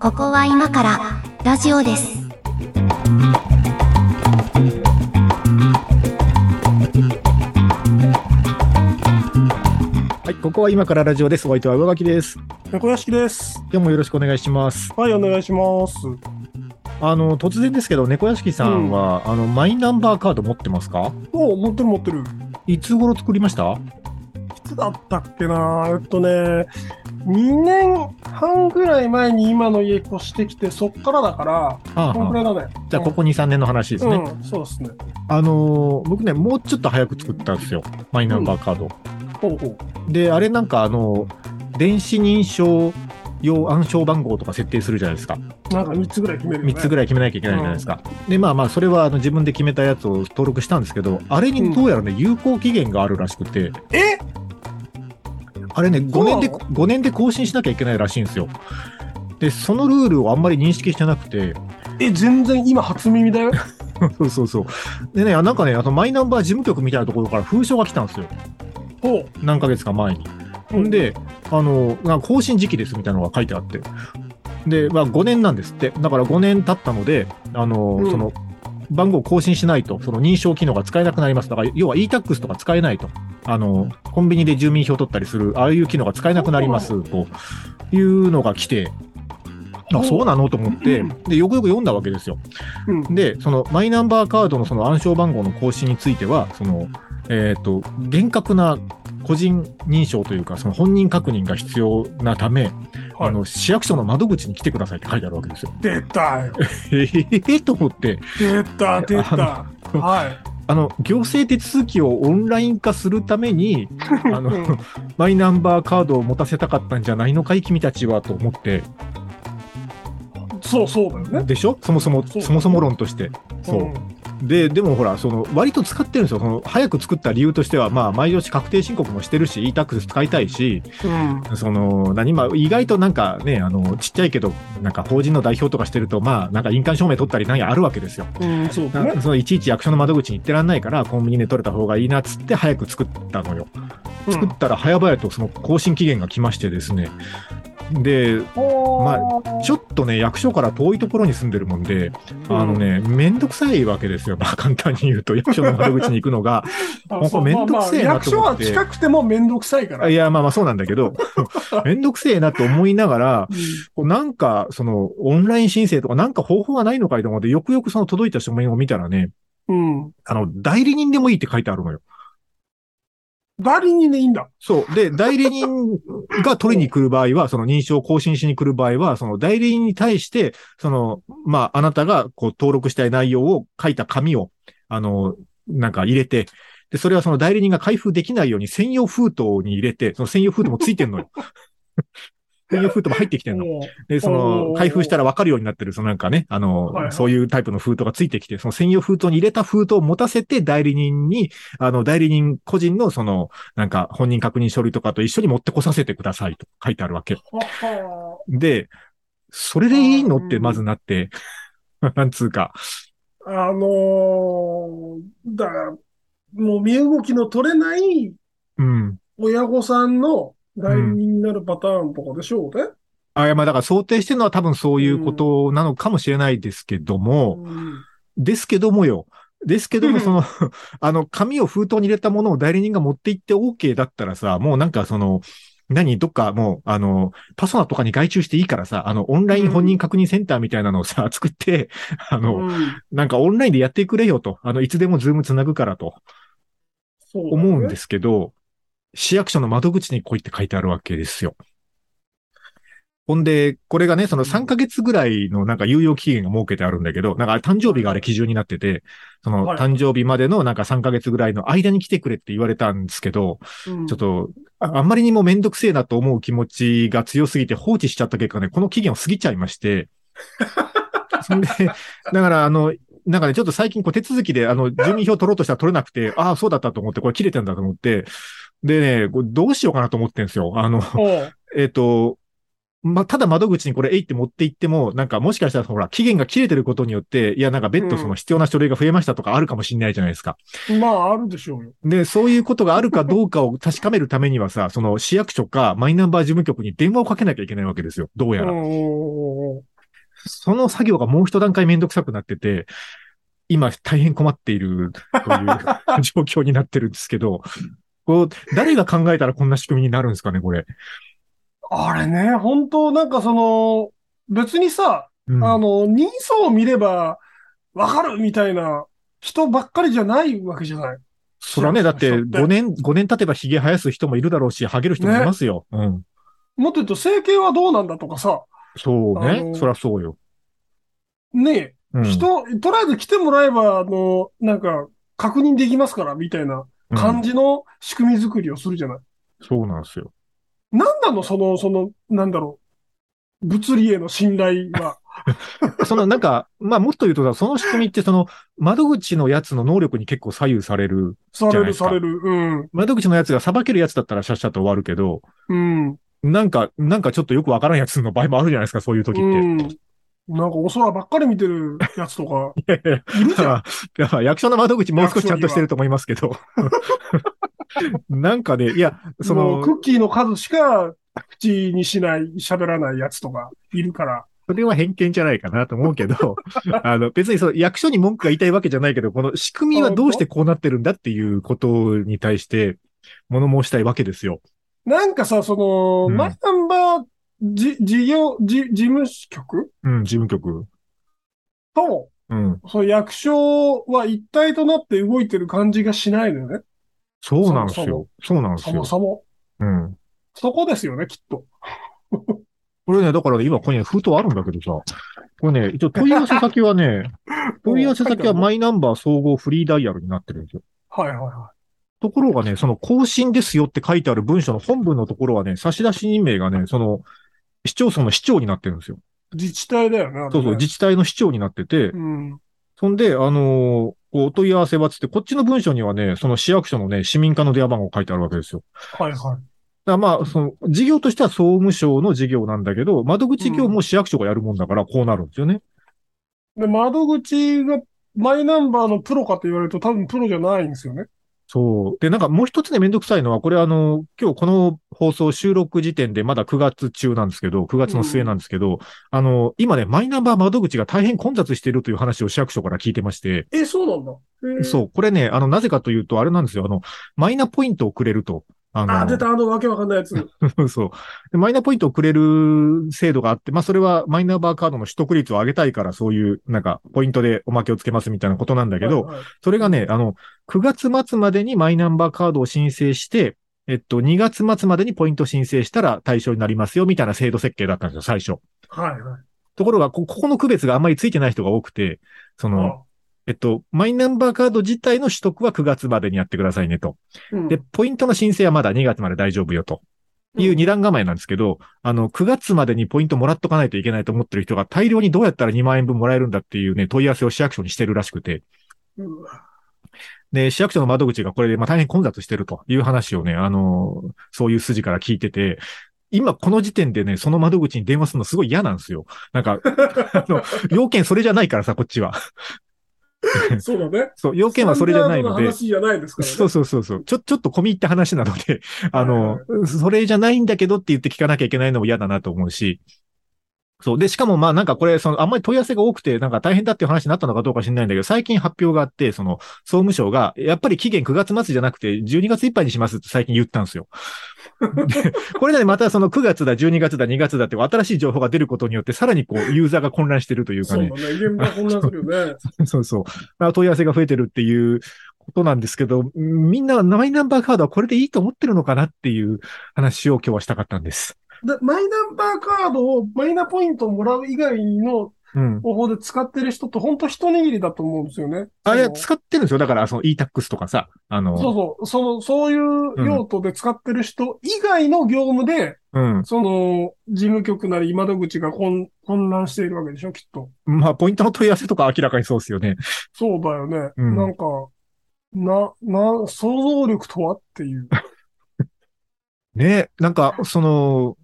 ここは今からラジオです。はい、ここは今からラジオです。お相手は上垣です。猫屋敷です。今日もよろしくお願いします。はい、お願いします。あの、突然ですけど、猫屋敷さんは、あの、マイナンバーカード持ってますか？お持ってる持ってる。いつ頃作りました？いつだったっけなえっとね、2年半ぐらい前に今の家越してきて、そっからだから、あこんくらいだね。じゃあ、ここ2、3年の話ですね。うん、そうですね。あのー僕ね、もうちょっと早く作ったんですよ。マイナンバーカード。ほうほう。で、あれなんか、あの、電子認証用暗証番号とか設定するじゃないですか。なんか3つぐらい決めるよね。3つぐらい決めなきゃいけないじゃないですか。で、まあまあ、それはあの自分で決めたやつを登録したんですけど、あれにどうやらね、有効期限があるらしくて、え？あれね、5年で、そうな5年で更新しなきゃいけないらしいんですよ。で、そのルールをあんまり認識してなくて、え、全然今初耳だよ。そうそうそう。でね、あなんかね、あとマイナンバー事務局みたいなところから封書が来たんですよ。ほう。何ヶ月か前に。ほんで、あの、更新時期ですみたいなのが書いてあって。で、まあ5年なんですって。だから5年経ったので、あの、うんその、番号を更新しないと、その認証機能が使えなくなります。だから、要は e-tax とか使えないと。あの、コンビニで住民票取ったりする、ああいう機能が使えなくなります、というのが来て、あ、そうなの？と思って、で、よくよく読んだわけですよ。うん。で、そのマイナンバーカードのその暗証番号の更新については、その、えっ、と、厳格な個人認証というか、その本人確認が必要なため、はいあの、市役所の窓口に来てくださいって書いてあるわけですよ。出たよ。ええと思って、出た、出た。はい。あの、行政手続きをオンライン化するために、あのうんマイナンバーカードを持たせたかったんじゃないのかい、君たちはと思って、そうそうだよね。でしょ？そもそも、そもそも論として。そう。んで、でもほら、その、割と使ってるんですよ。その、早く作った理由としては、まあ、毎年確定申告もしてるし、e-tax 使いたいし、うん。その、何、まあ、意外となんかね、あの、ちっちゃいけど、なんか法人の代表とかしてると、まあ、なんか印鑑証明取ったりなんやあるわけですよ。うん、そうだね。そのいちいち役所の窓口に行ってらんないから、コンビニで取れた方がいいなっつって早く作ったのよ。作ったら早々とその更新期限が来ましてですね。で、まあちょっとね、役所から遠いところに住んでるもんで、あのね、めんどくさいわけですよ。まあ簡単に言うと、役所の窓口に行くのが。あもうこれめんどくせえなまあまあ役所はと思って近くてもめんどくさいから。いや、まあまあそうなんだけど、めんどくせえなと思いながら、こうなんか、その、オンライン申請とかなんか方法がないのかいと思って、よくよくその届いた書面を見たらね、うん。あの、代理人でもいいって書いてあるのよ。代理人でいいんだ。そう。で、代理人が取りに来る場合は、その認証を更新しに来る場合は、その代理人に対して、その、まあ、あなたがこう登録したい内容を書いた紙を、あの、なんか入れて、で、それはその代理人が開封できないように専用封筒に入れて、その専用封筒もついてんのよ。専用封筒も入ってきてんの。で、そおの、ー。開封したら分かるようになってる、そのなんかね、あの、はいはい。そういうタイプの封筒がついてきて、その専用封筒に入れた封筒を持たせて、代理人に、あの、代理人個人のその、なんか、本人確認書類とかと一緒に持ってこさせてくださいと書いてあるわけ。で、それでいいのってまずなって、なんつうか、あのー、だから、もう身動きの取れないうん。親御さんの代理人になるパターンとかでしょうね。あ、いや、まあだから想定してるのは多分そういうことなのかもしれないですけども、うん。ですけどもよ。ですけども、うん。その、あの、紙を封筒に入れたものを代理人が持って行って OK だったらさ、もうなんかその、何？どっかもう、あの、パソナとかに外注していいからさ、あの、オンライン本人確認センターみたいなのをさ、作って、あの、うん。なんかオンラインでやってくれよと、あの、いつでもズームつなぐからと。そう思うんですけど、市役所の窓口に来いって書いてあるわけですよ。ほんで、これがね、その3ヶ月ぐらいのなんか猶予期限が設けてあるんだけど、なんか誕生日があれ基準になってて、そのはい。誕生日までのなんか3ヶ月ぐらいの間に来てくれって言われたんですけど、うん。ちょっと、ああんまりにもめんどくせえなと思う気持ちが強すぎて放置しちゃった結果ね、この期限を過ぎちゃいまして、そんで、だからあの、なんかね、ちょっと最近こう手続きであの、住民票取ろうとしたら取れなくて、ああ、そうだったと思って、これ切れてんだと思って、でね、これどうしようかなと思ってんですよ。あの、えっ、と、まあ、ただ窓口にこれ、えいって持って行っても、なんかもしかしたらほら、期限が切れてることによって、いや、なんか別途その必要な書類が増えましたとかあるかもしれないじゃないですか。まあ、あるでしょうよ。で、そういうことがあるかどうかを 確かめるためにはさ、その市役所かマイナンバー事務局に電話をかけなきゃいけないわけですよ。どうやら。うんうんうんうんその作業がもう一段階めんどくさくなってて、今大変困っているという 状況になってるんですけど、こう、誰が考えたらこんな仕組みになるんですかね、これ。あれね、本当なんかその、別にさ、うん、あの、人相を見ればわかるみたいな人ばっかりじゃないわけじゃない。それはね、だって人って5年、5年経てば髭生やす人もいるだろうし、ハゲる人もいますよ。うん。もっと言うと、整形はどうなんだとかさ、そうね。そりゃそうよ。ねうん、人、とりあえず来てもらえば、あの、なんか、確認できますから、みたいな感じの仕組み作りをするじゃない。うんそうなんですよ。なんなのその、その、なんだろう。物理への信頼は。そのなんか、まあもっと言うとさ、その仕組みってその窓口のやつの能力に結構左右される。される、される。うん。窓口のやつが裁けるやつだったらシャッシャッと終わるけど、うん。なんか、なんかちょっとよくわからんやつの場合もあるじゃないですか、そういう時って。うん。なんかお空ばっかり見てるやつとか、いるじゃん。いや役所の窓口もう少しちゃんとしてると思いますけど。なんかね、いや、そのその、、クッキーの数しか口にしない、喋らないやつとかいるから。それは偏見じゃないかなと思うけど、あの、別にその役所に文句が言いたいわけじゃないけど、この仕組みはどうしてこうなってるんだっていうことに対して物申したいわけですよ。なんかさ、その、うんマイナンバーじ事業、じ事務局？うん、事務局。と、うん。その役所は一体となって動いてる感じがしないのよね。そうなんですよ。そうなんですよそも。そも。うん。そこですよね、きっと。これね、だからね今ここにね、封筒あるんだけどさ、これね、一応問い合わせ先はね、問い合わせ先はマイナンバー総合フリーダイヤルになってるんですよ。はいはいはところがね、その更新ですよって書いてある文書の本文のところはね、差出人名がね、その、市町村の市長になってるんですよ。い。自治体だよね、そうそう、自治体の市長になってて、うん。そんで、あのーこうお問い合わせはつって、こっちの文書にはね、その市役所のね、市民課の電話番号書いてあるわけですよ。はいはい。だまあ、その、事業としては総務省の事業なんだけど、窓口業も市役所がやるもんだから、こうなるんですよね。で、窓口がマイナンバーのプロかと言われると多分プロじゃないんですよね。そう。で、なんかもう一つね、めんどくさいのは、これあの、今日この放送収録時点でまだ9月中なんですけど、9月の末なんですけど、あの、今ね、マイナンバー窓口が大変混雑しているという話を市役所から聞いてまして、え、そうなんだ。そう、これね、あの、なぜかというと、あれなんですよ、あの、マイナポイントをくれると。あの、あ、出た、あのわけわかんないやつ。そう。でマイナポイントをくれる制度があって、まあそれはマイナンバーカードの取得率を上げたいから、そういう、なんか、ポイントでおまけをつけますみたいなことなんだけど、はいはいそれがね、あの、9月末までにマイナンバーカードを申請して、えっと、2月末までにポイント申請したら対象になりますよ、みたいな制度設計だったんですよ、最初。はいはい。ところが、こここの区別があんまりついてない人が多くて、その、えっと、マイナンバーカード自体の取得は9月までにやってくださいねと。うんで、ポイントの申請はまだ2月まで大丈夫よと。いう二段構えなんですけど、あの、9月までにポイントもらっとかないといけないと思ってる人が大量にどうやったら2万円分もらえるんだっていうね、問い合わせを市役所にしてるらしくて。で、市役所の窓口がこれでまあ大変混雑してるという話をね、あの、そういう筋から聞いてて、今この時点でね、その窓口に電話するのすごい嫌なんですよ。なんか、あの、要件それじゃないからさ、こっちは。そうだね。そう、要件はそれじゃないので。話じゃないですからね。そうそうそうそう。ちょ、ちょっと込み入った話なので、あの、それじゃないんだけどって言って聞かなきゃいけないのも嫌だなと思うし。そう。で、しかもまあなんかこれ、その、あんまり問い合わせが多くて、なんか大変だっていう話になったのかどうか知らないんだけど、最近発表があって、その、総務省が、やっぱり期限9月末じゃなくて、12月いっぱいにしますって最近言ったんですよ。でこれでまたその9月だ、12月だ、2月だって新しい情報が出ることによって、さらにこう、ユーザーが混乱してるというかねそうだ。ね。現場混乱するよね。そうそう。まあ問い合わせが増えてるっていうことなんですけど、みんなマイナンバーカードはこれでいいと思ってるのかなっていう話を今日はしたかったんです。でマイナンバーカードを、マイナポイントをもらう以外のうん。方法で使ってる人って本当一握りだと思うんですよね。あれ使ってるんですよ。だからその e-tax とかさ、あの、そうそう、その、そういう用途で使ってる人以外の業務で、うん。その、事務局なり窓口が混混乱しているわけでしょ、きっと。まあ、ポイントの問い合わせとか明らかにそうですよね。そうだよね。うんなんか、な、な、想像力とはっていう。ね、なんか、その、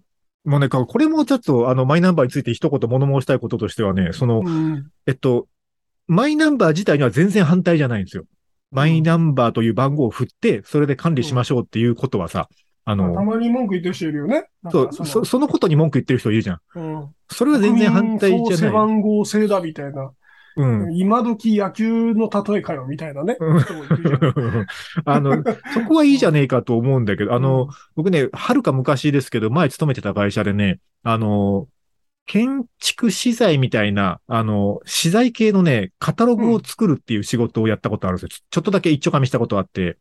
もうね、これもちょっと、あの、マイナンバーについて一言物申したいこととしてはね、その、うん。えっと、マイナンバー自体には全然反対じゃないんですよ。マイナンバーという番号を振って、それで管理しましょうっていうことはさ、あたの、まに文句言ってる人いるよね。そう、そ、そのことに文句言ってる人いるじゃん。うん。それは全然反対国民総背じゃない。番号制だみたいな。うん。今時野球の例えかよみたいなね。あの、そこはいいじゃねえかと思うんだけど、あの、、僕ね、はるか昔ですけど、前勤めてた会社でね、あの、建築資材みたいな、あの、資材系のね、カタログを作るっていう仕事をやったことあるんですよ。ちょちょっとだけ一丁噛みしたことあって。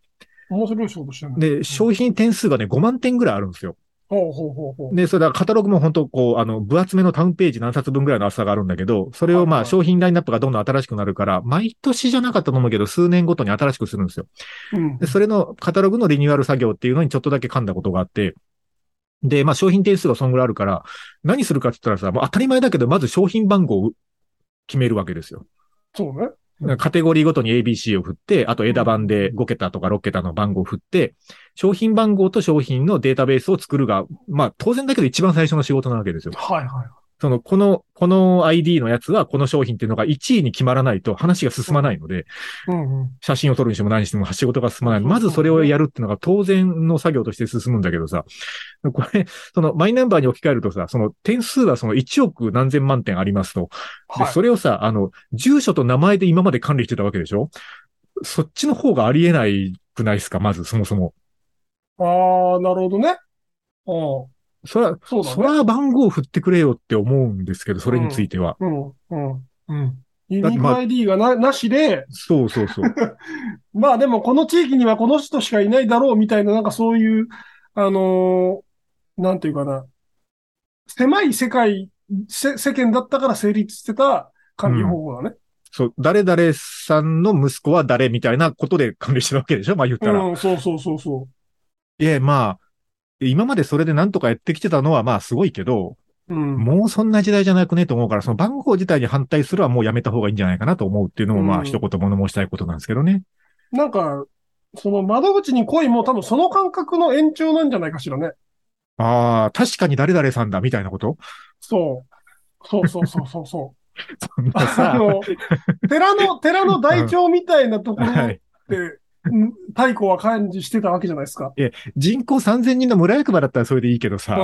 面白い仕事してるね。で、商品点数がね、5万点ぐらいあるんですよ。ほうほうほうほう。で、それだカタログも本当こう、あの、分厚めのタウンページ何冊分ぐらいの厚さがあるんだけど、それをまあ、商品ラインナップがどんどん新しくなるから、毎年じゃなかったと思うけど、数年ごとに新しくするんですよ。うんで、それのカタログのリニューアル作業っていうのにちょっとだけ噛んだことがあって、で、まあ商品点数がそんぐらいあるから、何するかって言ったらさ、もう当たり前だけど、まず商品番号を決めるわけですよ。そうね。カテゴリーごとに ABC を振って、あと枝番で5桁とか6桁の番号を振って、商品番号と商品のデータベースを作るが、まあ当然だけど一番最初の仕事なわけですよ。はいはい。その、この、この ID のやつはこの商品っていうのが1位に決まらないと話が進まないので。写真を撮るにしても何にしても仕事が進まない。まずそれをやるっていうのが当然の作業として進むんだけどさ、これ、そのマイナンバーに置き換えるとさ、その点数はその1億何千万点ありますと。で、はい。それをさ、あの、住所と名前で今まで管理してたわけでしょ？そっちの方がありえないくないですか？まず、そもそも。ああ、なるほどね。ああ、それは、そね。それは番号を振ってくれよって思うんですけど、それについては。うん、うん、うん。ユニーク ID がな、なしで、そうそうそう。まあでもこの地域にはこの人しかいないだろうみたいな、なんかそういう、あのーなんていうかな。狭い世界、せ世間だったから成立してた管理方法だね。そう、誰々さんの息子は誰みたいなことで管理してるわけでしょまあ言ったら。うん、そうそうそうそいや、まあ、今までそれでなんとかやってきてたのはまあすごいけど、う。うん。もうそんな時代じゃなくねと思うから、その番号自体に反対するはもうやめた方がいいんじゃないかなと思うっていうのもまうんあ一言物申したいことなんですけどね。なんか、その窓口に来いも多分その感覚の延長なんじゃないかしらね。ああ、確かに誰々さんだみたいなこと？そう。そうそうそうそうそう。そんなあさ、の、寺の、寺の台帳みたいなところっ はい。太鼓は感じしてたわけじゃないですか。人口3000人の村役場だったらそれでいいけどさ、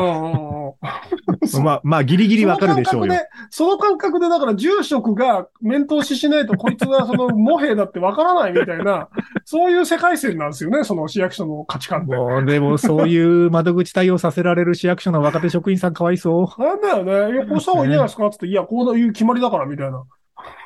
まあ、まあ、ギリギリわかるでしょうよ。その感覚で、その感覚で、だから住職が面通ししないと、こいつはその、モヘだってわからないみたいな、そういう世界線なんですよね、その市役所の価値観って。もう、でも、そういう窓口対応させられる市役所の若手職員さんかわいそう。なんだよね。いや、こうした方がいいんじゃないですかつって、いや、こういう決まりだから、みたいな。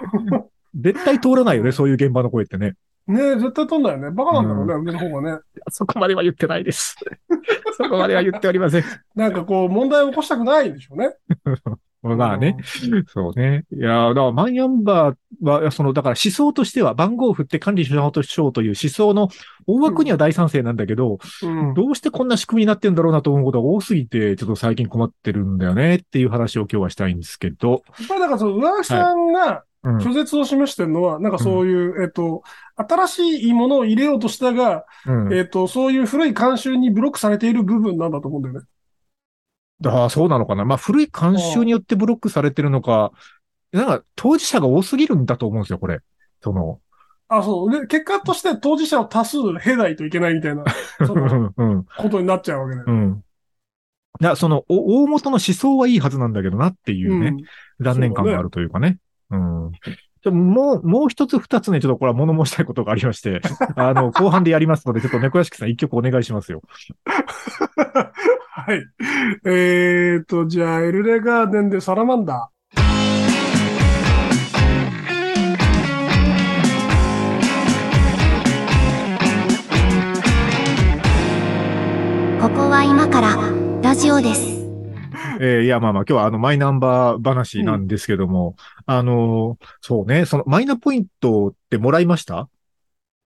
絶対通らないよね、そういう現場の声ってね。ねえ、絶対取んだよね。バカなんだろうね、上の方がね。そこまでは言ってないです。そこまでは言っておりません。なんかこう、問題を起こしたくないんでしょうね。まあね。そうね。いや、だからマイナンバーは、その、だから思想としては番号を振って管理しようとしようという思想の大枠には大賛成なんだけど、うん。どうしてこんな仕組みになってんだろうなと思うことが多すぎて、ちょっと最近困ってるんだよねっていう話を今日はしたいんですけど。やっぱりだからその、上垣さんがうん。拒絶を示してるのは、なんかそういう、えっと、新しいものを入れようとしたが、うん。えっと、そういう古い慣習にブロックされている部分なんだと思うんだよね。ああ、そうなのかな。まあ、古い慣習によってブロックされてるのか、なんか、当事者が多すぎるんだと思うんですよ、これ。その、あ、そう。で、結果として当事者を多数経ないといけないみたいな、その、うん、ことになっちゃうわけね。うん。いや、その、お大元の思想はいいはずなんだけどなっていうね、残念感があるというかね。うん。じゃもう、もう一つ二つね、ちょっとこれは物申したいことがありまして、あの、後半でやりますので、ちょっと猫屋敷さん一曲お願いしますよ。はい。えーと、じゃあ、エルレガーデンでサラマンダここは今からラジオです。えーいや、まあまあ、今日はあの、マイナンバー話なんですけども、あの、そうね、その、マイナポイントってもらいました、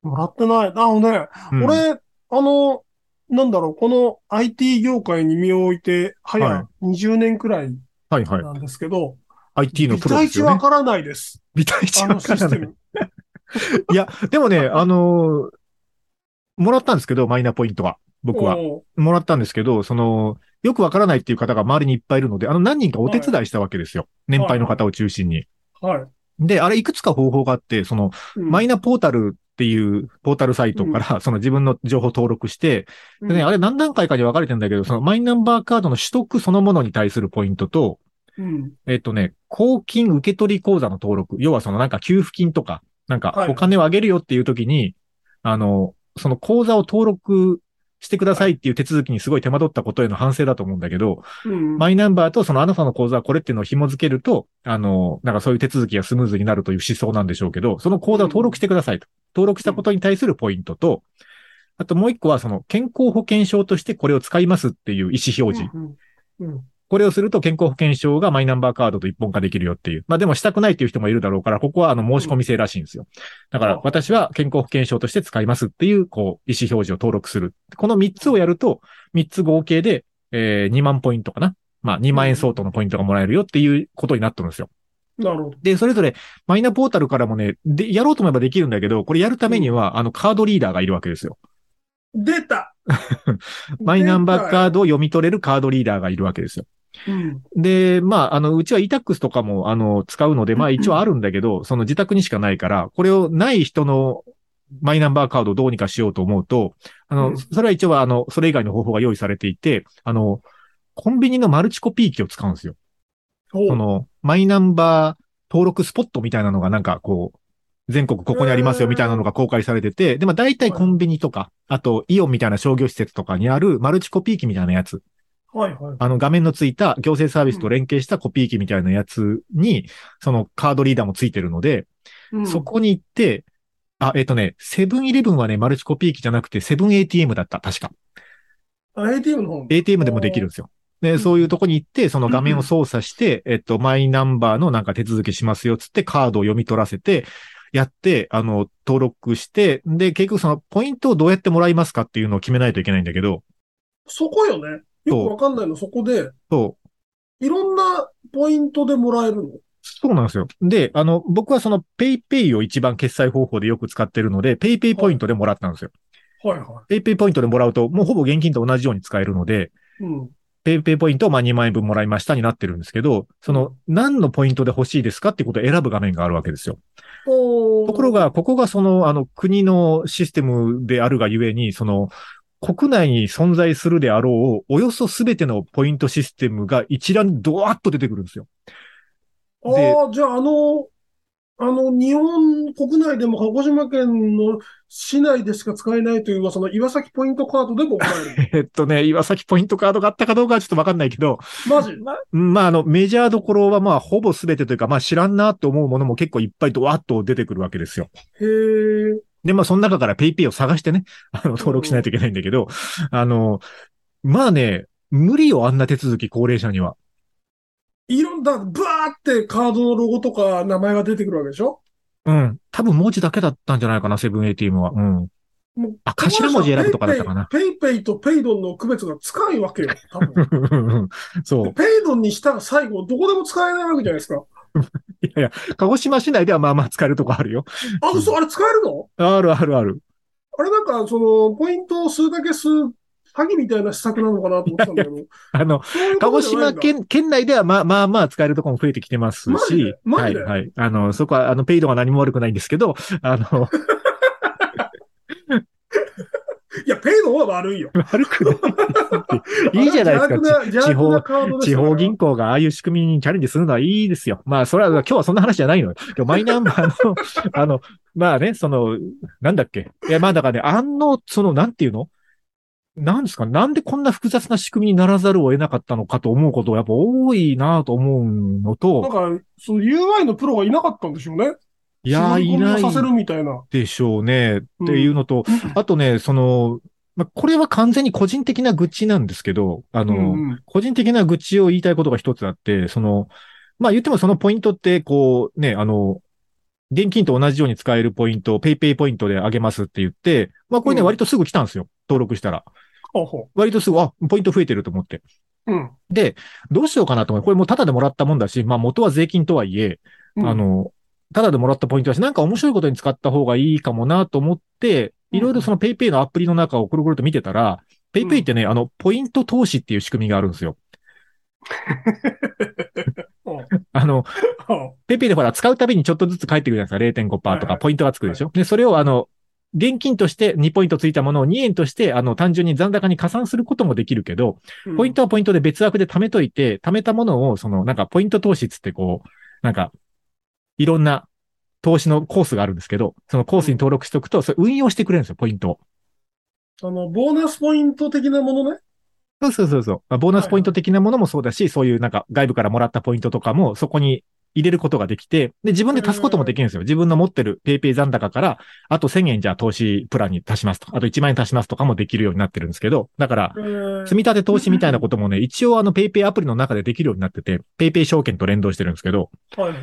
ー。もらってない。あのね、うん、俺、あの、なんだろう、この IT 業界に身を置いて、は早20年くらいはいはい。なんですけど、IT の微プロですよね。体値わからないです。微体値あわのからない。いや、でもね、あのもらったんですけど、マイナポイントは。僕は。もらったんですけど、その、よくわからないっていう方が周りにいっぱいいるので、あの、何人かお手伝いしたわけですよ。年配の方を中心に。はい。で、あれいくつか方法があって、その、マイナナポータルっていうポータルサイトから、その自分の情報登録して、でね、あれ何段階かに分かれてるんだけど、そのマイナンバーカードの取得そのものに対するポイントと、うん。えっとね、公金受取口座の登録、要はそのなんか給付金とか、なんかはいお金をあげるよっていう時に、あの、その口座を登録してくださいっていう手続きにすごい手間取ったことへの反省だと思うんだけど、うん。マイナンバーとそのあなたの口座はこれっていうのを紐付けると、あの、なんかそういう手続きがスムーズになるという思想なんでしょうけど、その口座を登録してくださいと。登録したことに対するポイントと、あともう一個はその健康保険証としてこれを使いますっていう意思表示。うん。うん。これをすると健康保険証がマイナンバーカードと一本化できるよっていう。まあでもしたくないっていう人もいるだろうから、ここはあの申し込み制らしいんですよ。だから私は健康保険証として使いますっていう、こう、意思表示を登録する。この3つをやると、3つ合計で、えー、2万ポイントかな。まあ2万円相当のポイントがもらえるよっていうことになってるんですよ。なるほど。で、それぞれマイナポータルからもね、で、やろうと思えばできるんだけど、これやるためには、あの、カードリーダーがいるわけですよ。出た マイナンバーカード。ドを読み取れるカードリーダーがいるわけですよ。うん。で、まあ、あの、うちは e-tax とかも、あの、使うので、まあ一応あるんだけど、その自宅にしかないから、これをない人のマイナンバーカードをどうにかしようと思うと、あの、うんそれは一応あの、それ以外の方法が用意されていて、あの、コンビニのマルチコピー機を使うんですよ。ほその、マイナンバー登録スポットみたいなのがなんかこう、全国ここにありますよみたいなのが公開されてて、で、まあ大体コンビニとか、あとイオンみたいな商業施設とかにあるマルチコピー機みたいなやつ。はいはい。あの画面のついた行政サービスと連携したコピー機みたいなやつに、そのカードリーダーもついてるので、うんそこに行って、あ、えっ、とね、セブンイレブンはね、マルチコピー機じゃなくて、セブン ATM だった、確か。あ ATM の方 ATM でもできるんですよ。で、んそういうとこに行って、その画面を操作して、えっと、マイナンバーのなんか手続きしますよ、つってカードを読み取らせて、やって、あの、登録して、で、結局そのポイントをどうやってもらいますかっていうのを決めないといけないんだけど、そこよね。よくわかんないの、そこで、そう、いろんなポイントでもらえるの？そうなんですよ。で、あの、僕はその PayPay を一番決済方法でよく使ってるので、 PayPay ポイントでもらったんですよ。はいは PayPay ポイントでもらうと、もうほぼ現金と同じように使えるので、い。うん。 PayPay ポイントをまあ2万円分もらいましたになってるんですけど、その何のポイントで欲しいですかっていうことを選ぶ画面があるわけですよ。とところが、、ここがその、あの、国のシステムであるがゆえに、その、国内に存在するであろう、およそすべてのポイントシステムが一覧にドワッと出てくるんですよ。でああ、じゃあ、あの、あの、日本国内でも鹿児島県の市内でしか使えないという、その岩崎ポイントカードでも えっとね、岩崎ポイントカードがあったかどうかはちょっとわかんないけど、マジ？まあ、あの、メジャーどころはまあ、ほぼすべてというか、まあ、知らんなと思うものも結構いっぱいドワッと出てくるわけですよ。へえ。で、まあ、その中から PayPay を探してね、あの、登録しないといけないんだけど、あの、まあね、無理よ、あんな手続き、高齢者には。いろんな、ブワーってカードのロゴとか名前が出てくるわけでしょ？うん。多分文字だけだったんじゃないかな、セブン ATM は。うん。もうあ、頭文字選ぶとかだったかな。 PayPay、PayPay と Payどんの区別がつかないわけよ、多分。そう。ペイドンにしたら最後、どこでも使えないわけじゃないですか。いやいや、鹿児島市内ではまあまあ使えるとこあるよ。あ、嘘、あれ使えるの？あるあるある。あれなんか、その、ポイントを数だけ数、詐欺みたいな施策なのかなと思ってたんだけど。あの、鹿児島県、県内ではまあまあまあ使えるところも増えてきてますしはいはい。あの、そこは、あの、ペイドが何も悪くないんですけど、あの、いや、ペイドンは悪いよ。悪くない。いいじゃないですか。地方地よ方銀行がああいう仕組みにチャレンジするのはいいですよ。まあ、それは、今日はそんな話じゃないのよ。今日マイナンバー の、あの、まあね、その、なんだっけ。いや、まあだからね、あの、その、なんていうの？なんですか？なんでこんな複雑な仕組みにならざるを得なかったのかと思うことがやっぱ多いなと思うのなんと、か、その UI のプロがいなかったんでしょうね。いやいないをさせるみたいな。でしょうね。っていうのと、あとね、その、まあ、これは完全に個人的な愚痴なんですけど、あの、うんうん個人的な愚痴を言いたいことが一つあって、その、まあ言ってもそのポイントって、こう、ね、あの、現金と同じように使えるポイントをペイペイポイントであげますって言って、まあこれね、うん割とすぐ来たんですよ。登録したら。ほうほ割とすぐ、あ、ポイント増えてると思って。う。うん。で、どうしようかなと思って、これもうタダでもらったもんだし、まあ元は税金とはいえ、うんあ、の、タダでもらったポイントだし、なんか面白いことに使った方がいいかもなと思って、いろいろそのペイペイのアプリの中をくるくると見てたら、ペイペイってね、あの、ポイント投資っていう仕組みがあるんですよ。う。んあの、う。んペイペイでほら、使うたびにちょっとずつ返ってくるじゃないですか。0.5%とかポイントがつくでしょ。で、それをあの、現金として2ポイントついたものを2円として、あの、単純に残高に加算することもできるけど、ポイントはポイントで別枠で貯めといて、貯めたものを、その、なんか、ポイント投資っつってこう、なんか、いろんな投資のコースがあるんですけど、そのコースに登録しておくと、それ運用してくれるんですよ、ポイントを。あの、ボーナスポイント的なものね？そうそうそうそう。まあボーナスポイント的なものもそうだし、そういうなんか外部からもらったポイントとかもそこに入れることができて、で、自分で足すこともできるんですよ。自分の持ってるペイペイ残高から、あと1000円じゃあ投資プランに足しますと。あと1万円足しますとかもできるようになってるんですけど、だから、えー積み立て投資みたいなこともね、一応あのペイペイアプリの中でできるようになってて、ペイペイ証券と連動してるんですけど、はいはい。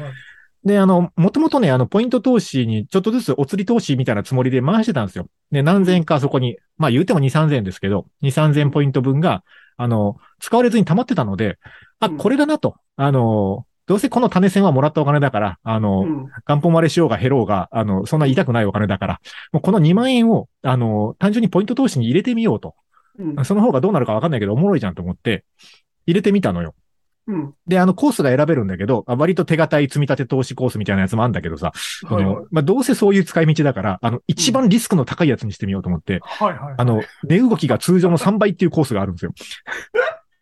で、あの、もともとね、あの、ポイント投資にちょっとずつお釣り投資みたいなつもりで回してたんですよ。で、何千円かそこに、まあ言うても2、3000円ですけど、2、3000ポイント分が、あの、使われずに溜まってたので、あ、うんこれだなと。あの、どうせこの種銭はもらったお金だから、あの、うん元本割れしようが減ろうが、あの、そんな痛くないお金だから、もうこの2万円を、あの、単純にポイント投資に入れてみようと。うんその方がどうなるかわかんないけど、おもろいじゃんと思って、入れてみたのよ。うん。で、あの、コースが選べるんだけど、あ割と手堅い積み立て投資コースみたいなやつもあるんだけどさ、そはいはいの、まあ、どうせそういう使い道だから、あの、一番リスクの高いやつにしてみようと思って、はいはい。あの、値動きが通常の3倍っていうコースがあるんですよ。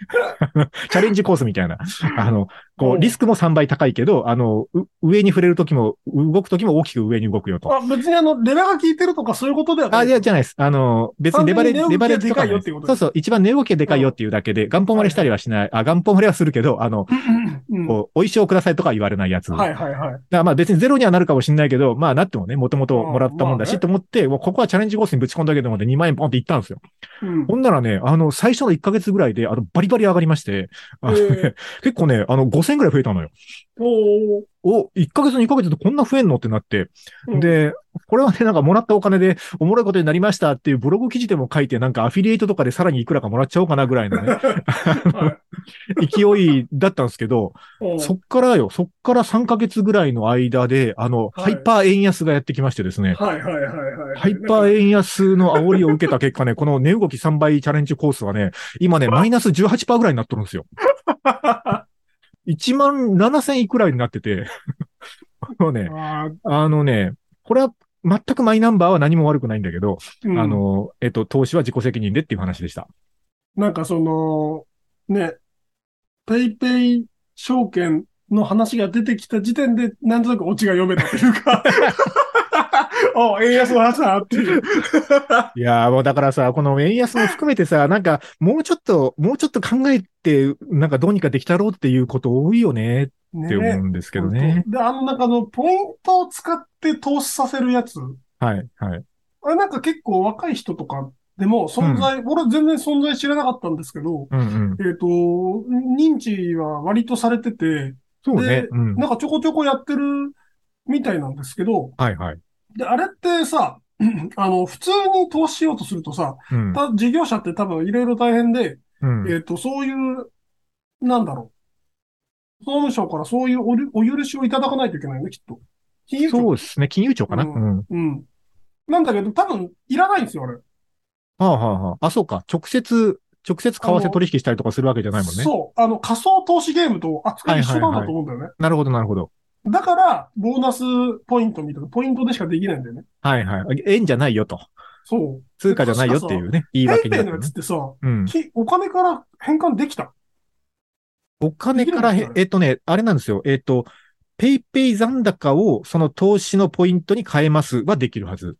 チャレンジコースみたいな。あの、こう、リスクも3倍高いけど、あの、う上に触れるときも、動くときも大きく上に動くよと。あ、別にあの、レバーが効いてるとかそういうことではなあ、い。いや、じゃないです。あの、別にレバレレバレでかいよっていうことそうそう、一番値動きがでかいよっていうだけで、元本割れしたりはしない。あ、元本割れはするけど、あの、うんうん。こう、お衣装くださいとかは言われないやつ。はいはいはい。だからまあ別にゼロにはなるかもしれないけど、まあなってもね、もともともらったもんだし、と思って、もうここはチャレンジコースにぶち込んだけどもで2万円ポンっていったんですよ。うんほんならね、あの、最初の1ヶ月ぐらいで、あの、バリバリ上がりまして、あのねえ 結構ね、あの、5000円ぐらい増えたのよ。おー。お、1ヶ月2ヶ月でこんな増えんの？ってなって、うん。で、これはね、なんかもらったお金でおもろいことになりましたっていうブログ記事でも書いて、なんかアフィリエイトとかでさらにいくらかもらっちゃおうかなぐらいのね、はい。勢いだったんですけど、そっからよ、そっから3ヶ月ぐらいの間で、あの、はい。ハイパー円安がやってきましてですね、はいはいはいはい。ハイパー円安の煽りを受けた結果ね、この値動き3倍チャレンジコースはね、今ね、マイナス18%ぐらいになってるんですよ。1万7000いくらいになってて、もうね、あのね、これは全くマイナンバーは何も悪くないんだけど、うん。あの、えっと、投資は自己責任でっていう話でした。なんかその、ね、ペイペイ証券の話が出てきた時点で、なんとなくオチが読めたというか、お円安の話だなっていう。いやーもうだからさ、この円安も含めてさ、なんか、もうちょっと、もうちょっと考えて、なんかどうにかできたろうっていうこと多いよねって思うんですけどね。で、あの、なんかあの、ポイントを使って投資させるやつ、はい、はい。あれなんか結構若い人とかでも存在、俺全然存在知らなかったんですけど、うんうん。えっ、と、認知は割とされてて、そうねで。うん。なんかちょこちょこやってるみたいなんですけど、はい、はい。で、あれってさ、あの、普通に投資しようとするとさ、うん。た事業者って多分いろいろ大変で、うんえっ、と、そういう、なんだろう。総務省からそういうお許しをいただかないといけないね、きっと。金融庁そうですね。金融庁かな？ううんん。うん。なんだけど、多分、いらないんですよ、あれ。はあ、はあ、はあ。あ、そうか。直接、直接為替取引したりとかするわけじゃないもんね。そう。あの、仮想投資ゲームと扱い一緒なんだと思うんだよね。なるほど、なるほど。だから、ボーナスポイントみたいな、ポイントでしかできないんだよね。はい、はい。円じゃないよと。そう。通貨じゃないよっていうね。言い訳ペイペイのやつってさ、うん。きお金から返還できた？お金からへえっとね、あれなんですよ。えっと、ペイペイ残高をその投資のポイントに変えますはできるはず。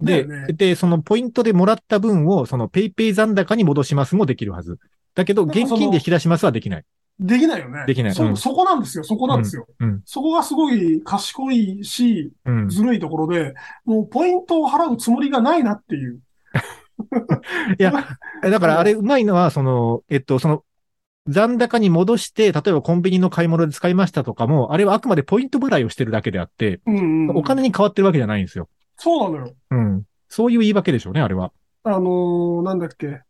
で、ねで、そのポイントでもらった分をそのペイペイ残高に戻しますもできるはず。だけど、現金で引き出しますはできない。できないよね。できないうんそ、そこなんですよ、そこなんですよ。うんうんそこがすごい賢いし、うん。ずるいところで、もうポイントを払うつもりがないなっていう。いや、だからあれうまいのは、その、えっと、その、残高に戻して、例えばコンビニの買い物で使いましたとかも、あれはあくまでポイント払いをしてるだけであって、うん、うん。お金に変わってるわけじゃないんですよ。そうなのよ。うん。そういう言い訳でしょうね、あれは。あのーなんだっけ。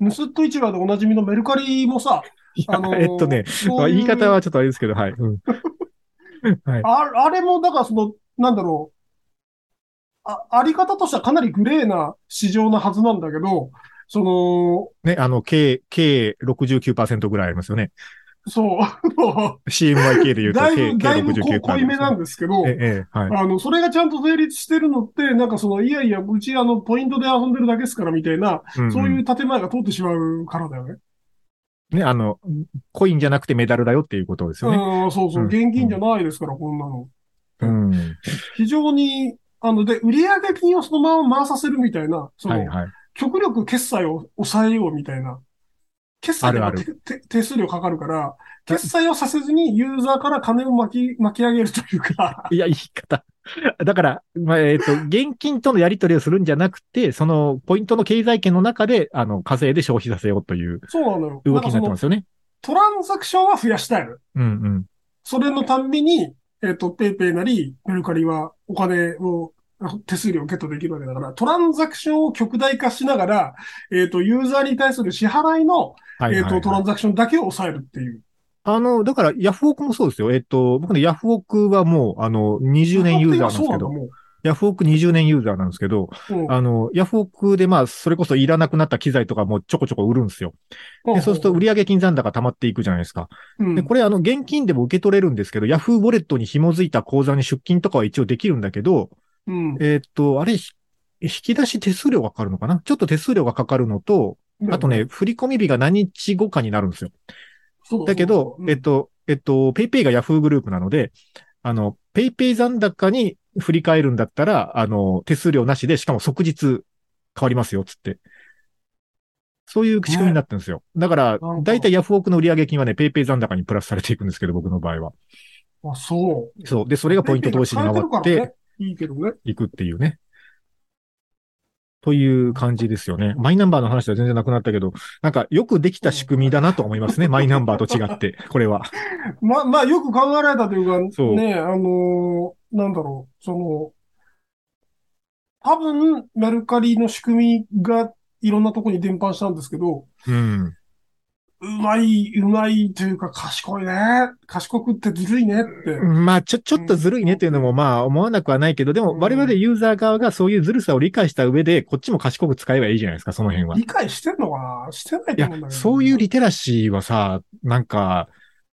盗っ人市場でおなじみのメルカリもさ、あのーえっとね、言い方はちょっとあれですけど、はい。うん。はい。ああれも、だからその、なんだろう。あ、あり方としてはかなりグレーな市場なはずなんだけど、その、ね、あの、計、計69%ぐらいありますよね。そう、CMYK で言うと、だい計、ぶ、計だいぶ69%。こ濃いめなんですけど、ええ、ええ、はい。あの、それがちゃんと成立してるのって、なんかその、いやいや、うちあの、ポイントで遊んでるだけですからみたいな、うんうんそういう建前が通ってしまうからだよね。ね、あの、コインじゃなくてメダルだよっていうことですよね。うん、そうそう、うん現金じゃないですから、こんなの。うん。非常に、あの、で、売上金をそのまま回させるみたいな、その、はいはい。極力決済を抑えようみたいな。決済でもあるある手手手数料かかるから、決済をさせずにユーザーから金を巻き、巻き上げるというか、いや、言い方。だから、まあ、えっ、と、現金とのやり取りをするんじゃなくて、その、ポイントの経済圏の中で、あの、稼いで消費させようというそうなのよ。動きになってますよね。トランザクションは増やしたいの。うんうん。それのたんびに、えっ、と、ペイペイなり、メルカリはお金を、手数料をゲットできるわけだから、トランザクションを極大化しながら、えっ、と、ユーザーに対する支払いの、えっ、はい。と、トランザクションだけを抑えるっていう。あの、だから、ヤフオクもそうですよ。えっ、と、僕ね、ヤフオクはもう、あの、20年ユーザーなんですけど、もヤフオク20年ユーザーなんですけど、う。うんあの、ヤフオクでまあ、それこそいらなくなった機材とかもちょこちょこ売るんですよ。でそうすると売上金残高溜まっていくじゃないですか。うんで、これあの、現金でも受け取れるんですけど、ヤフーウォレットに紐づいた口座に出金とかは一応できるんだけど、うん。えーっと、あれ、ひ引き出し手数料がかかるのかな？ちょっと手数料がかかるのと、あとね、振込日が何日後かになるんですよ。だけど、うんえっと、えっと、ペイペイがヤフーグループなので、あの、ペイペイ残高に振り替えるんだったら、あの、手数料なしで、しかも即日変わりますよ、つって。そういう仕組みになってるんですよ。だからだいたいヤフオクの売上金はね、ペイペイ残高にプラスされていくんですけど、僕の場合は。あ、そう。そう。で、それがポイント投資に回っていいけどね。いくっていうね。という感じですよね。マイナンバーの話は全然なくなったけど、なんかよくできた仕組みだなと思いますね。マイナンバーと違って、これは。ま、まあ、よく考えられたというか、ね、あのーなんだろう、その、多分、メルカリの仕組みがいろんなとこに伝播したんですけど、うん。うまい、うまいというか賢いね。賢くってずるいねって。まあ、ちょ、ちょっとずるいねっていうのもまあ思わなくはないけど、でもうん我々ユーザー側がそういうずるさを理解した上で、こっちも賢く使えばいいじゃないですか、その辺は。い理解してんのかな？してないとや思うんだけど。そういうリテラシーはさ、なんか、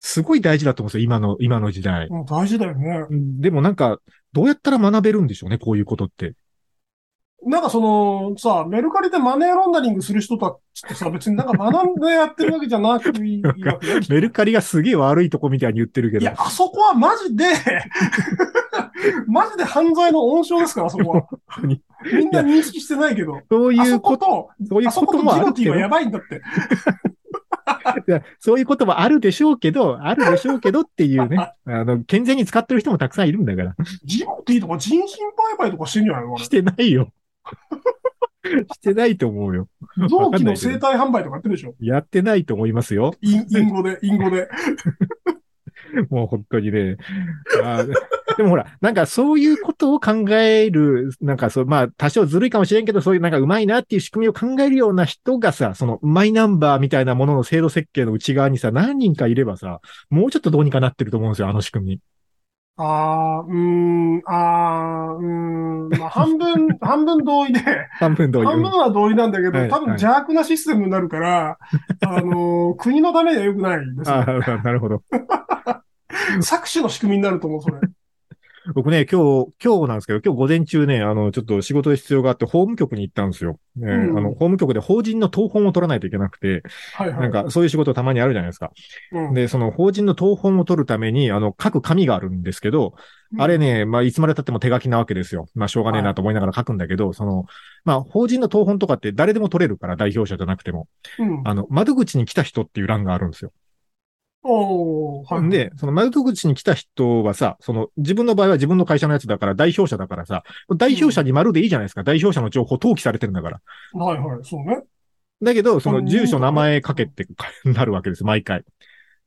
すごい大事だと思うんですよ、今の、今の時代。うん大事だよね。でもなんか、どうやったら学べるんでしょうね、こういうことって。なんかその、さ、メルカリでマネーロンダリングする人たちってさ、別になんか学んでやってるわけじゃなくていいメルカリがすげえ悪いとこみたいに言ってるけど。いや、あそこはマジで、マジで犯罪の温床ですから、あそこは。にみんな認識してないけど。そうあいうこ、そことと、そういうあそこもこととジロあるけどティはやばいんだって。そういうこともあるでしょうけど、あるでしょうけどっていうね。あの、健全に使ってる人もたくさんいるんだから。ジロティとか人身売買とかしてんじゃないの？あしてないよ。してないと思うよ。れ臓器の生体販売とかやってるでしょ？やってないと思いますよ。イン、インゴで、インゴで。もう本当にね。あーでもほら、なんかそういうことを考える、なんかそう、まあ多少ずるいかもしれんけど、そういうなんかうまいなっていう仕組みを考えるような人がさ、そのマイナンバーみたいなものの制度設計の内側にさ、何人かいればさ、もうちょっとどうにかなってると思うんですよ、あの仕組み。あー、うーん、あー、うーん、まあ、半分、半分同意で、半分同意。半分は同意なんだけど、はい多分邪悪なシステムになるから、あのー国のためには良くないんですよ。ああ、なるほど。搾取の仕組みになると思う、それ。僕ね、今日、今日なんですけど、今日午前中ね、あの、ちょっと仕事で必要があって、法務局に行ったんですよ。えーうんあの、法務局で法人の謄本を取らないといけなくて、はいはい。なんか、そういう仕事たまにあるじゃないですか。うん、で、その法人の謄本を取るために、あの、書く紙があるんですけど、あれね、まあ、いつまで経っても手書きなわけですよ。まあ、しょうがねえなと思いながら書くんだけど、その、まあ、法人の謄本とかって誰でも取れるから、代表者じゃなくても。うん。あの、窓口に来た人っていう欄があるんですよ。おー、はい。で、その窓口に来た人はさ、その自分の場合は自分の会社のやつだから代表者だからさ、代表者に丸でいいじゃないですか。代表者の情報登記されてるんだから。はいはい、そうね。だけど、その住所、名前書けって なるわけです、毎回。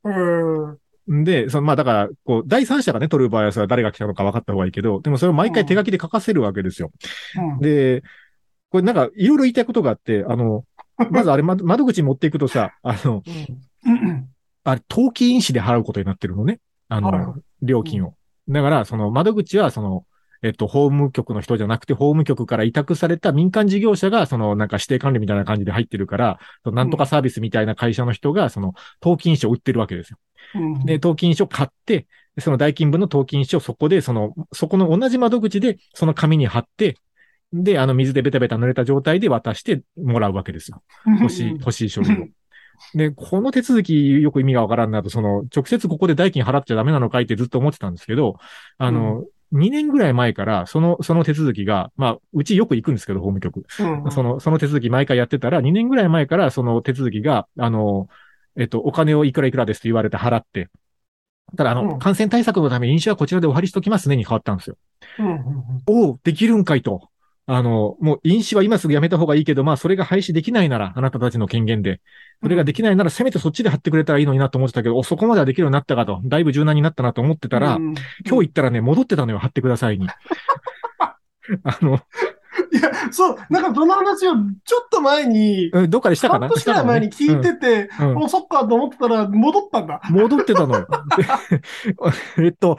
えー、んで、そのまあだから、こう、第三者がね、取る場合はそれは誰が来たのか分かった方がいいけど、でもそれを毎回手書きで書かせるわけですよ。うん。で、これなんか、いろいろ言いたいことがあって、あの、まずあれ、ま窓口に持っていくとさ、あの、うんうんあれ、登記印紙で払うことになってるのね。あの、はいは料金を。だから、その窓口は、その、えっと、法務局の人じゃなくて、法務局から委託された民間事業者が、その、なんか指定管理みたいな感じで入ってるから、そのなんとかサービスみたいな会社の人が、その、登記印書を売ってるわけですよ。うんで、登記印書買って、でその代金分の登記印書をそこで、その、そこの同じ窓口で、その紙に貼って、で、あの、水でベタベタ濡れた状態で渡してもらうわけですよ。欲しい、欲しい書類を。で、この手続きよく意味がわからんなと、その、直接ここで代金払っちゃダメなのかいってずっと思ってたんですけど、あの、2年ぐらい前から、その、その手続きが、まあ、うちよく行くんですけど、法務局。うんその、その手続き毎回やってたら、2年ぐらい前からその手続きが、あの、えっと、お金をいくらいくらですと言われて払って、ただ、あの、うん感染対策のため飲酒はこちらでお張りしときますねに変わったんですよ。うんうんおお、できるんかいと。あの、もう飲酒は今すぐやめた方がいいけど、まあそれが廃止できないなら、あなたたちの権限で。それができないなら、せめてそっちで貼ってくれたらいいのになと思ってたけど、おそこまではできるようになったかと。だいぶ柔軟になったなと思ってたら、うん今日行ったらね、戻ってたのよ、貼ってくださいに。あの、いや、そう、なんかその話をちょっと前に、うんどっかでしたかな？半年くらい前に聞いてて、うんうんもうそっかと思ってたら戻ったんだ。戻ってたのよ。で えっと、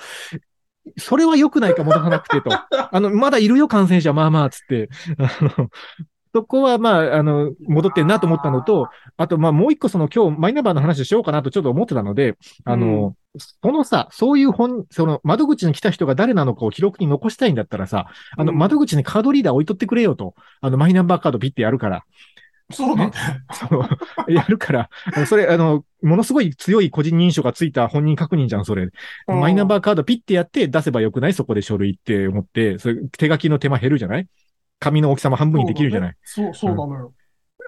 それは良くないか戻さなくてと。あの、まだいるよ、感染者、まあまあ、つって。あの、そこは、まあ、あの、戻ってんなと思ったのと、あと、まあ、もう一個、その、今日、マイナンバーの話しようかなとちょっと思ってたので、あの、そのさ、そういう本、その、窓口に来た人が誰なのかを記録に残したいんだったらさ、あの、うん窓口にカードリーダー置いとってくれよと。あの、マイナンバーカードピッてやるから。そうだね。そうやるから、それ、あの、ものすごい強い個人認証がついた本人確認じゃん、それ。マイナンバーカードピッてやって出せばよくない？そこで書類って思って、それ手書きの手間減るじゃない？紙の大きさも半分にできるじゃない、そう、そうなのよ。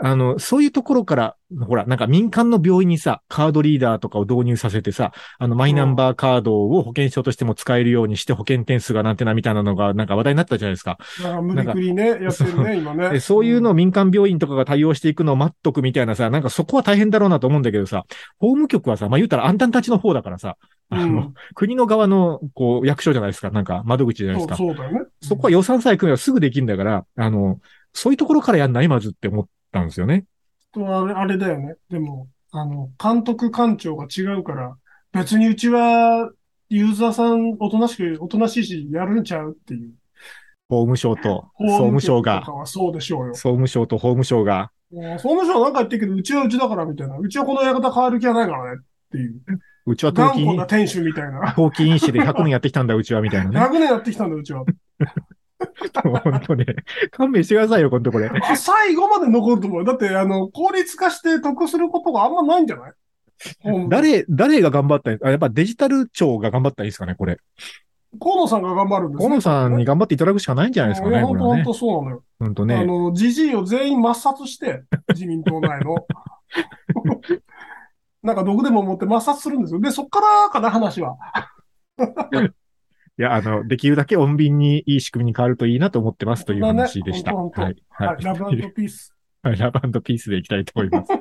あの、そういうところから、ほら、なんか民間の病院にさ、カードリーダーとかを導入させてさ、あの、マイナンバーカードを保険証としても使えるようにして保険点数がなんてなみたいなのがなんか話題になったじゃないですか。なんか無理くりね、やってるね、今ね。でそういうのを民間病院とかが対応していくのを待っとくみたいなさ、なんかそこは大変だろうなと思うんだけどさ、法務局はさ、まあ言うたらあんたんたちの方だからさ、あの、うん国の側の、こう、役所じゃないですか、なんか窓口じゃないですか。そうそうだよね。そこは予算さえ組めばすぐできるんだから、あの、そういうところからやんない？まずって思ったんですよね。とあれあれだよね。でも、あの、監督官庁が違うから、別にうちは、ユーザーさん、おとなしく、おとなしいし、やるんちゃうっていう。法務省と法総務省がそうでしょうよ。総務省と法務省が、総務省はなんか言ってるけど、うちはうちだからみたいな。うちはこの館変わる気はないからねっていう。うちは登記頑固な店主みたいな。登記因子で100年やってきたんだ、うちは、みたいなね。100年やってきたんだ、うちは。本当ね。勘弁してくださいよ、このところ。最後まで残ると思う。だって、あの、効率化して得することがあんまないんじゃない？うん誰、誰が頑張ったんあ、やっぱデジタル庁が頑張ったらいいですかね、これ。河野さんが頑張るんです河野さんに頑張っていただくしかないんじゃないですかね本当本当。そうなのよ。本当ね。あの、じじいを全員抹殺して、自民党内の。なんか毒でも持って抹殺するんですよ。で、そっからかな、話は。いや、あの、できるだけ穏便にいい仕組みに変わるといいなと思ってますという話でした。本当はい。はい、ラブピース。はいラブピースでいきたいと思います。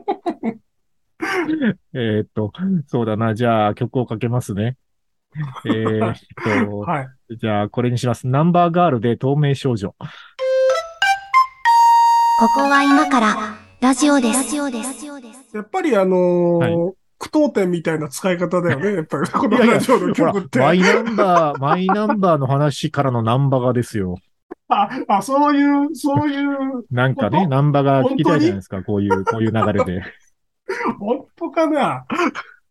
えーっと、そうだな。じゃあ曲をかけますね。えーっと、はい。じゃあこれにします。ナンバーガールで透明少女。ここは今からラジオです。ラジオです。やっぱりあのーは句読点みたいな使い方だよね。やっぱり、このいやいやラジオの曲って。マイナンバー、マイナンバーの話からのナンバガですよ。あ、あ、そういう、そういう、なんかね、ナンバが聞きたいじゃないですか。こういう、こういう流れで。本当かな？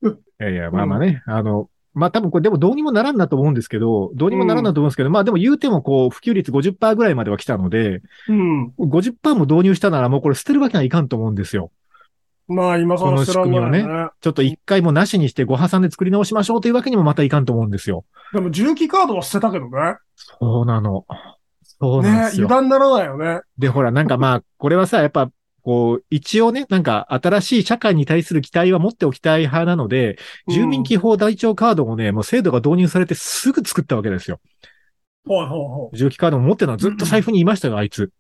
いやいや、まあまあね、あの、まあ多分これでもどうにもならんなと思うんですけど、どうにもならんなと思うんですけど、まあでも言うてもこう、普及率50%ぐらいまでは来たので、うん。50%も導入したならもうこれ捨てるわけにはいかんと思うんですよ。まあ、今から知らんないこね。ちょっと一回もなしにしてご破産で作り直しましょうというわけにもまたいかんと思うんですよ。でも、重機カードは捨てたけどね。そうなの。そうなんねですよ。油断にならないよね。で、ほら、なんかまあ、これはさ、やっぱ、こう、一応ね、なんか新しい社会に対する期待は持っておきたい派なので、住民基本台帳カードもね、もう制度が導入されてすぐ作ったわけですよ。ほいほいほい。重機カードも持ってるのはずっと財布にいましたよ、あいつ。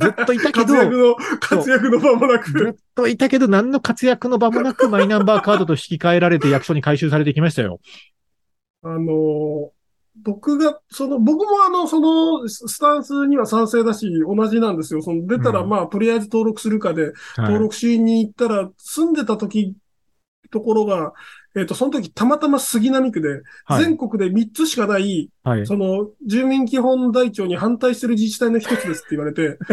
ずっといたけど活、躍の、活躍の場もなずく。っといたけど、何の活躍の場もなくマイナンバーカードと引き換えられて役所に回収されてきましたよ。あのー僕が、その、僕もあの、その、ススタンスには賛成だし、同じなんですよ。その、出たら、うんまあ、とりあえず登録するかで、はい登録しに行ったら、住んでた時、ところが、えっ、と、その時たまたま杉並区で、はい。全国で3つしかない、はい。その、住民基本台帳に反対してる自治体の一つですって言われて、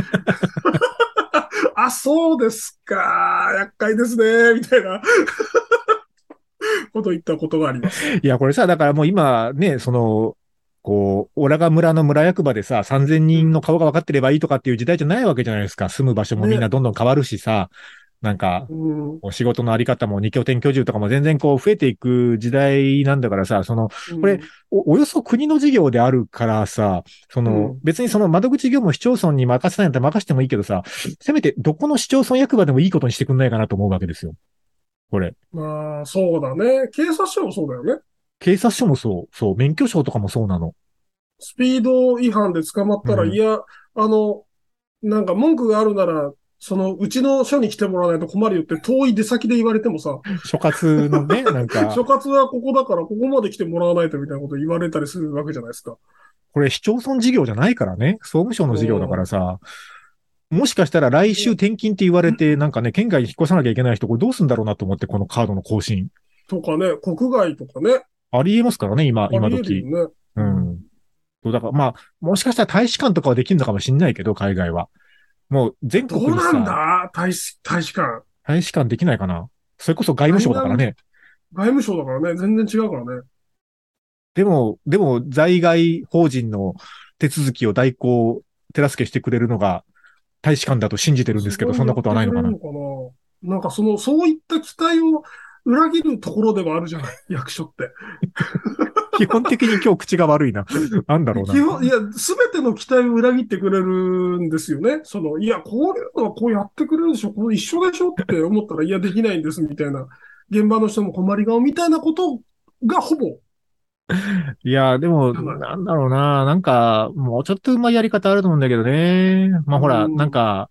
あ、そうですか、厄介ですね、みたいなことを言ったことがあります。いや、これさ、だからもう今ね、その、こう、オラが村の村役場でさ、3000人の顔が分かってればいいとかっていう時代じゃないわけじゃないですか。住む場所もみんなどんどん変わるしさ、なんか、うん。お仕事のあり方も二拠点居住とかも全然こう増えていく時代なんだからさ、その、これお、およそ国の事業であるからさ、その、うん別にその窓口業務を市町村に任せたいんだったら任せてもいいけどさ、せめてどこの市町村役場でもいいことにしてくんないかなと思うわけですよ。これ。まあ、そうだね。警察署もそうだよね。警察署もそう、そう、免許証とかもそうなの。スピード違反で捕まったら、うんいや、あの、なんか文句があるなら、その、うちの署に来てもらわないと困るよって遠い出先で言われてもさ、所轄のね、なんか 所、轄はここだからここまで来てもらわないとみたいなこと言われたりするわけじゃないですか。これ市町村事業じゃないからね、総務省の事業だからさ、もしかしたら来週転勤って言われて、なんかね、県外に引っ越さなきゃいけない人、これどうすんだろうなと思って、このカードの更新。とかね、国外とかね。ありえますからね、今、あ今時。うん。だからまあ、もしかしたら大使館とかはできるのかもしんないけど、海外は。もう全ど国にさ、うなんだ？大使、大使館。大使館できないかな？それこそ外務省だからね。外務省だからね、全然違うからね。でも、でも、在外法人の手続きを代行、手助けしてくれるのが大使館だと信じてるんですけど、そんなことはないのかな？なんかその、そういった期待を裏切るところではあるじゃない、役所って。基本的に今日口が悪いな。なんだろうな。基本、いや、すべての期待を裏切ってくれるんですよね。その、いや、こういうのはこうやってくれるでしょ、こう一緒でしょって思ったら、いや、できないんです、みたいな。現場の人も困り顔みたいなことがほぼ。いや、でも、はいなんだろうな。なんか、もうちょっとうまいやり方あると思うんだけどね。まあほら、うんなんか、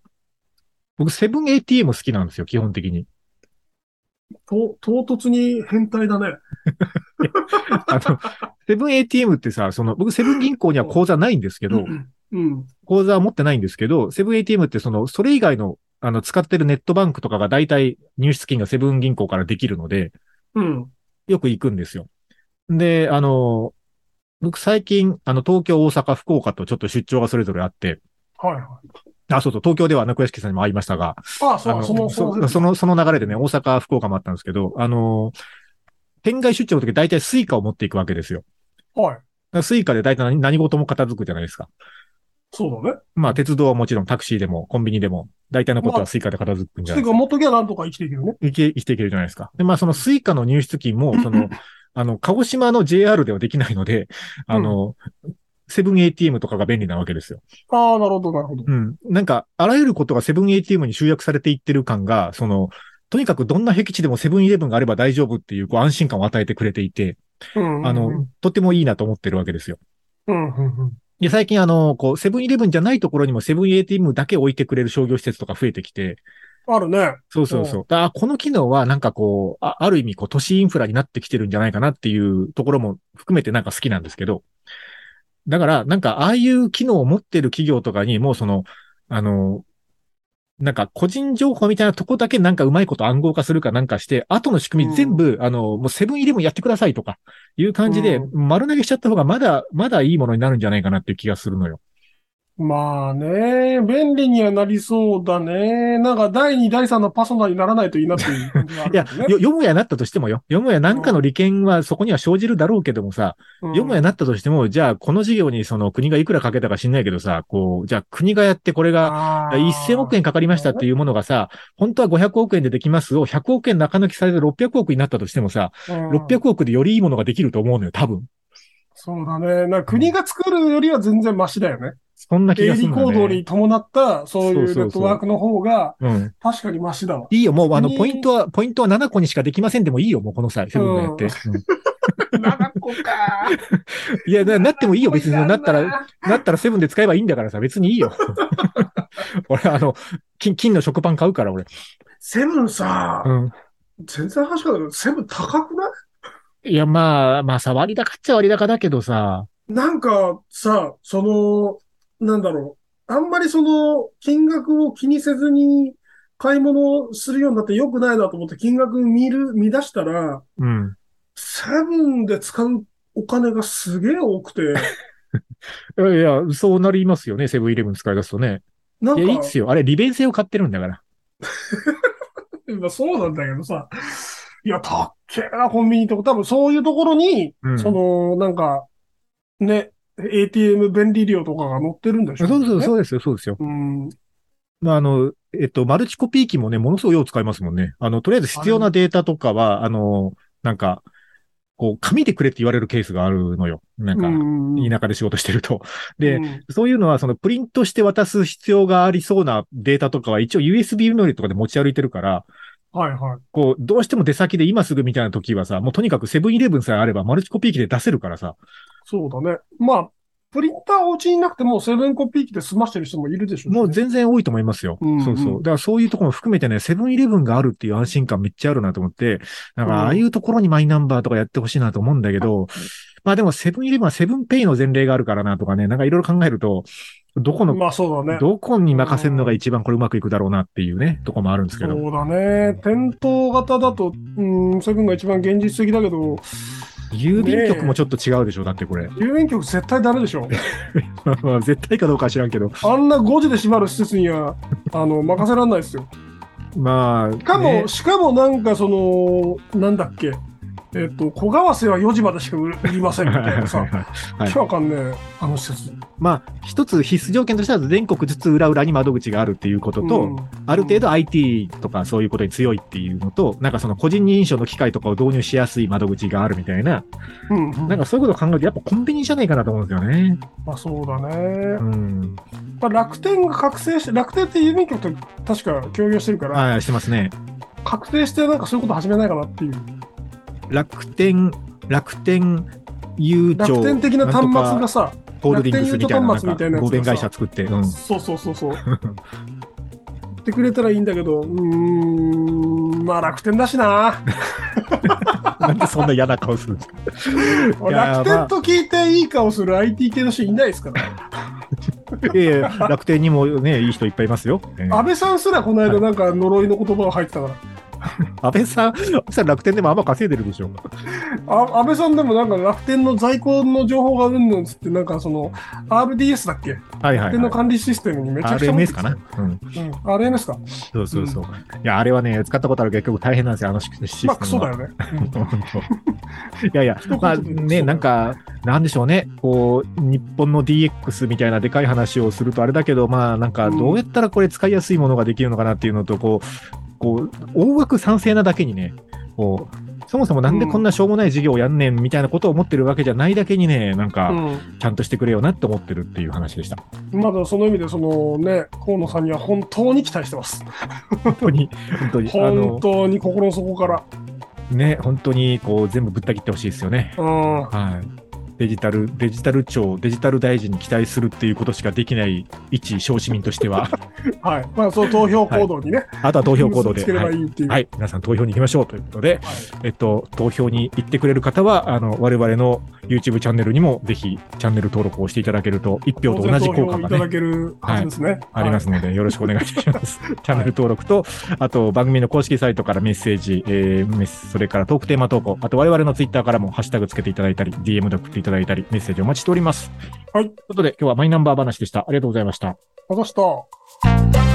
僕、セブン ATM 好きなんですよ、基本的に。と、唐突に変態だね。あの、セブン ATM ってさ、その、僕、セブン銀行には口座ないんですけど、うん。口座は持ってないんですけど、セブン ATM ってその、それ以外の、あの、使ってるネットバンクとかが大体入出金がセブン銀行からできるので、うん。よく行くんですよ。で、あの、僕最近、あの、東京、大阪、福岡とちょっと出張がそれぞれあって、はいはい。あ、そうそう、東京では中屋敷さんにも会いましたが、ああ、そう、その、そその、その流れでね、大阪、福岡もあったんですけど、あの、県外出張の時大体スイカを持っていくわけですよ。はい。スイカで大体何何事も片付くじゃないですか。そうだね。まあ、鉄道はもちろんタクシーでもコンビニでも、大体のことはスイカで片付くんじゃないですか。ていうか、元気はなんとか生きていけるね。生き生きていけるじゃないですか。で、まあ、そのスイカの入出金も、その、あの、鹿児島の JR ではできないので、あの、セブン ATM とかが便利なわけですよ。ああ、なるほど、なるほど。うん。なんか、あらゆることがセブン ATM に集約されていってる感が、その、とにかくどんな僻地でもセブンイレブンがあれば大丈夫っていう、こう、安心感を与えてくれていて、うん。あの、とってもいいなと思ってるわけですよ。うん、うん、うん。で、最近あの、こう、セブンイレブンじゃないところにもセブン ATM だけ置いてくれる商業施設とか増えてきて、あるね。そうそうそう。だからこの機能はなんかこう、あある意味こう、都市インフラになってきてるんじゃないかなっていうところも含めてなんか好きなんですけど、だからなんかああいう機能を持ってる企業とかにもうその、あの、なんか個人情報みたいなとこだけなんかうまいこと暗号化するかなんかして、後の仕組み全部、あの、もうセブンイレブンやってくださいとかいう感じでう丸投げしちゃった方がまだ、まだいいものになるんじゃないかなっていう気がするのよ。まあね、便利にはなりそうだね。なんか第2、第3のパソナにならないといいなっていう感じがあいや、読むやなったとしてもよ。読むやなんかの利権はそこには生じるだろうけどもさ、うん読むやなったとしても、じゃあこの事業にその国がいくらかけたか知んないけどさ、こう、じゃあ国がやってこれがあー1000億円かかりましたっていうものがさ、本当は500億円でできますを100億円中抜きされて600億になったとしてもさ、うん600億でよりいいものができると思うのよ、多分。そうだね。な国が作るよりは全然マシだよね。そんな気営利がするんだね行動に。伴った、そういうネットワークの方が、うん。確かにマシだわ。いいよ、もうあの、国ポイントは、ポイントは7個にしかできませんでもいいよ、もうこの際、セブンがやって。うん7個か。いや、ななってもいいよ、別に。なったら、な。なったらセブンで使えばいいんだからさ、別にいいよ。俺、あの、金、金の食パン買うから、俺。セブンさ、うん。全然話がないセブン高くない？いや、まあ、まあさ、割高っちゃ割高だけどさ、なんかさ、その、なんだろう。あんまりその、金額を気にせずに買い物するようになって良くないなと思って金額見る、見出したら、うん。セブンで使うお金がすげえ多くて、い やいや、そうなりますよね、セブンイレブン使い出すとね。なんいや、いいっか、すよ。あれ、利便性を買ってるんだから。まあそうなんだけどさ、いや、たっけえな、コンビニとか、多分そういうところに、うんその、なんか、ね、ATM 便利料とかが載ってるんでしょそうそう、う。そうですよ、そうですよ。うん。まあ、あの、えっと、マルチコピー機もね、ものすごいよう使いますもんね。あの、とりあえず必要なデータとかは、あの、なんか、こう、紙でくれって言われるケースがあるのよ。なんか、うん田舎で仕事してると。で、うんそういうのは、そのプリントして渡す必要がありそうなデータとかは一応 USB メモリとかで持ち歩いてるから、はいはい。こう、どうしても出先で今すぐみたいな時はさ、もうとにかくセブンイレブンさえあればマルチコピー機で出せるからさ。そうだね。まあ、プリンターお家になくてもセブンコピー機で済ましてる人もいるでしょうしねもう全然多いと思いますよ。うんうんそうそう。だからそういうところも含めてね、セブンイレブンがあるっていう安心感めっちゃあるなと思って、なんうんかああいうところにマイナンバーとかやってほしいなと思うんだけど、まあでもセブンイレブンはセブンペイの前例があるからなとかね、なんかいろいろ考えると、どこの、まあそうだね。どこに任せるのが一番これうまくいくだろうなっていうね、とこもあるんですけど。そうだね。店頭型だと、うん、セブンが一番現実的だけど、郵便局もちょっと違うでしょ、だってこれ。郵便局絶対ダメでしょ。まあ絶対かどうかは知らんけど。あんな5時で閉まる施設には、あの、任せられないですよ。まあ、しかも、ねしかもなんかその、なんだっけ。えっと、小川瀬は4時までしか売りませんみたいなさ。はい今日わかんねえ、あの施設。まあ、一つ必須条件としては全国ずつ裏々に窓口があるっていうことと、うんある程度 IT とかそういうことに強いっていうのと、なんかその個人認証の機械とかを導入しやすい窓口があるみたいな、うん、うんなんかそういうことを考えるとやっぱコンビニじゃないかなと思うんですよね。まあそうだね。うん。まあ、楽天が覚醒して、楽天って郵便局と確か協業してるから、はい、してますね。確定してなんかそういうこと始めないかなっていう。楽天、楽天郵庁。楽天的な端末がさ、ホールディングスみたいな、な合弁会社作って、うん。そうそうそうそう。言ってくれたらいいんだけど、うーん、まあ楽天だしな。なんでそんな嫌な顔するんですか 楽天と聞いていい顔する IT 系の人いないですから。いやいや楽天にもね、いい人いっぱいいますよ。ええ安倍さんすらこの間なんか呪いの言葉が入ってたから。安倍さん、安倍さん楽天でもあんま稼いでるでしょ。あ安倍さんでもなんか楽天の在庫の情報がうんぬんつって、なんかその RDS だっけ？はいはい、楽天のは管理システムにめちゃくちゃ RMS かな？うん。うん、RMS か。そうそうそう。いや、あれはね、使ったことあるけど結構大変なんですよ、あのシステムは。まあクソだよね。いやいや、まあね、なんか、なんでしょうね、こう、日本の DX みたいなでかい話をするとあれだけど、まあなんか、どうやったらこれ使いやすいものができるのかなっていうのと、こう、こう、大枠賛成なだけにね、こう、そもそもなんでこんなしょうもない事業をやんねんみたいなことを思ってるわけじゃないだけにね、なんか、ちゃんとしてくれよなって思ってるっていう話でした。うん。まだその意味で、そのね、河野さんには本当に期待してます。本当に、本当に、あ本の、当に心の底から。ね、本当に、こう、全部ぶった切ってほしいですよね。うん。はい。デジタル、デジタル庁、デジタル大臣に期待するっていうことしかできない一小市民としては、はい。まあ、その投票行動にね、あとは投票行動で。はい。皆さん投票に行きましょうということで、えっと、投票に行ってくれる方は、あの、我々の YouTube チャンネルにもぜひチャンネル登録をしていただけると、一票と同じ効果が当然投票いただね、けるはずですね。ありますので、よろしくお願いいたします。チャンネル登録と、あと番組の公式サイトからメッセージ、えーそれからトークテーマ投稿、あと我々のツイッターからもハッシュタグつけていただいたり、DM で送っていただいたり、メッセージお待ちしております。はいということで、今日はマイナンバー話でした。ありがとうございました。あざした。